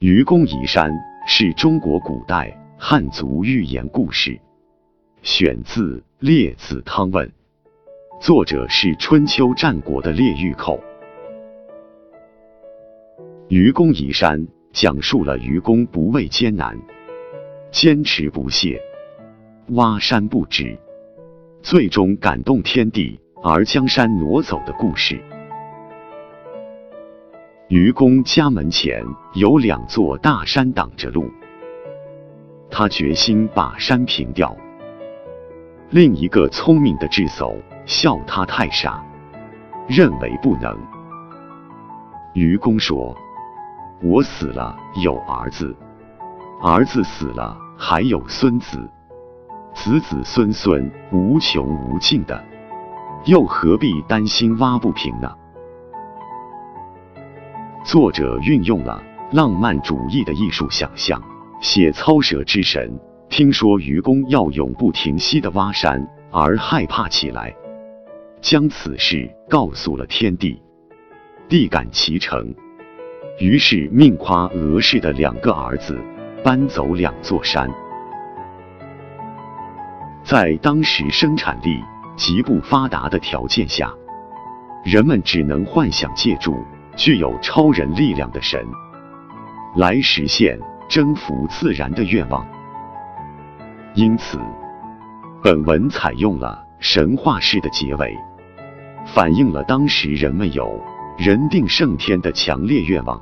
愚公移山是中国古代汉族寓言故事，选自《列子·汤问》，作者是春秋战国的列御寇。愚公移山讲述了愚公不畏艰难、坚持不懈、挖山不止，最终感动天地而将山挪走的故事。愚公家门前有两座大山挡着路，他决心把山平掉。另一个聪明的智叟笑他太傻，认为不能。愚公说：“我死了有儿子，儿子死了还有孙子，子子孙孙无穷无尽的，又何必担心挖不平呢？”作者运用了浪漫主义的艺术想象，写操蛇之神听说愚公要永不停息的挖山而害怕起来，将此事告诉了天帝，帝感其诚，于是命夸俄氏的两个儿子搬走两座山。在当时生产力极不发达的条件下，人们只能幻想借助。具有超人力量的神，来实现征服自然的愿望。因此，本文采用了神话式的结尾，反映了当时人们有人定胜天的强烈愿望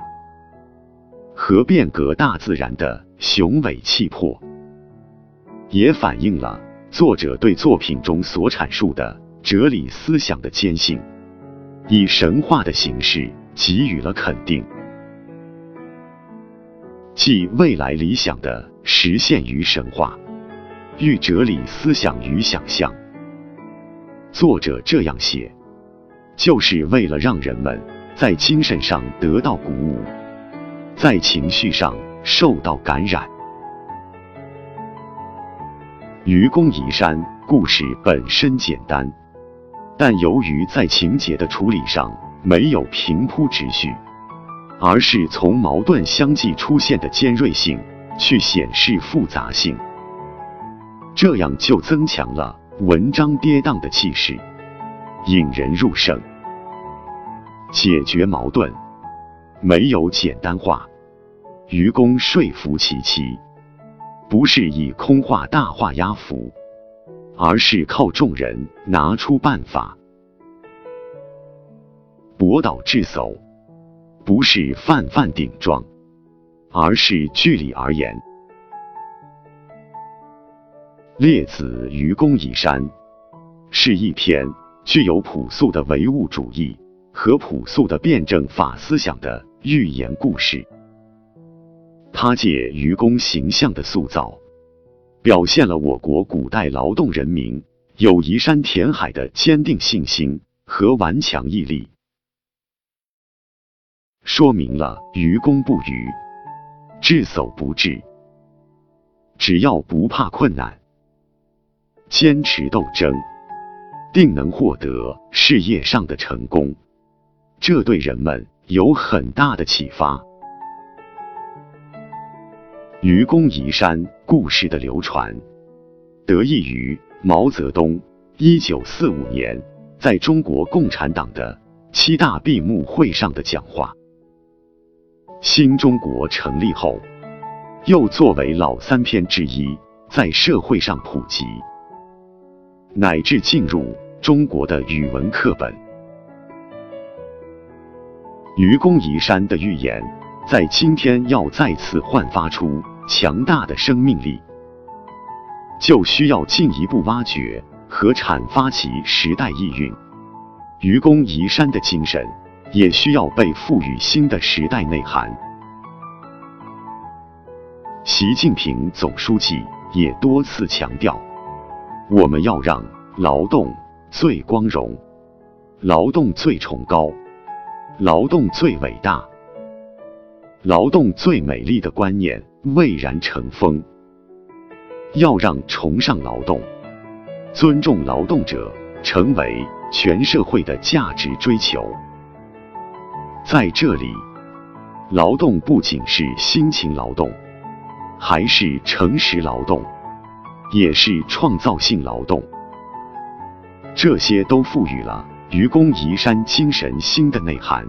和变革大自然的雄伟气魄，也反映了作者对作品中所阐述的哲理思想的坚信，以神话的形式。给予了肯定，即未来理想的实现与神话，寓哲理思想与想象。作者这样写，就是为了让人们在精神上得到鼓舞，在情绪上受到感染。愚公移山故事本身简单，但由于在情节的处理上。没有平铺直叙，而是从矛盾相继出现的尖锐性去显示复杂性，这样就增强了文章跌宕的气势，引人入胜。解决矛盾没有简单化，愚公说服其妻，不是以空话大话压服，而是靠众人拿出办法。博导智叟，不是泛泛顶撞，而是据理而言。列子愚公移山是一篇具有朴素的唯物主义和朴素的辩证法思想的寓言故事。他借愚公形象的塑造，表现了我国古代劳动人民有移山填海的坚定信心和顽强毅力。说明了愚公不愚，智叟不智。只要不怕困难，坚持斗争，定能获得事业上的成功。这对人们有很大的启发。愚公移山故事的流传，得益于毛泽东一九四五年在中国共产党的七大闭幕会上的讲话。新中国成立后，又作为老三篇之一，在社会上普及，乃至进入中国的语文课本。愚公移山的寓言，在今天要再次焕发出强大的生命力，就需要进一步挖掘和阐发其时代意蕴。愚公移山的精神。也需要被赋予新的时代内涵。习近平总书记也多次强调，我们要让劳动最光荣、劳动最崇高、劳动最伟大、劳动最美丽的观念蔚然成风，要让崇尚劳动、尊重劳动者成为全社会的价值追求。在这里，劳动不仅是辛勤劳动，还是诚实劳动，也是创造性劳动。这些都赋予了愚公移山精神新的内涵。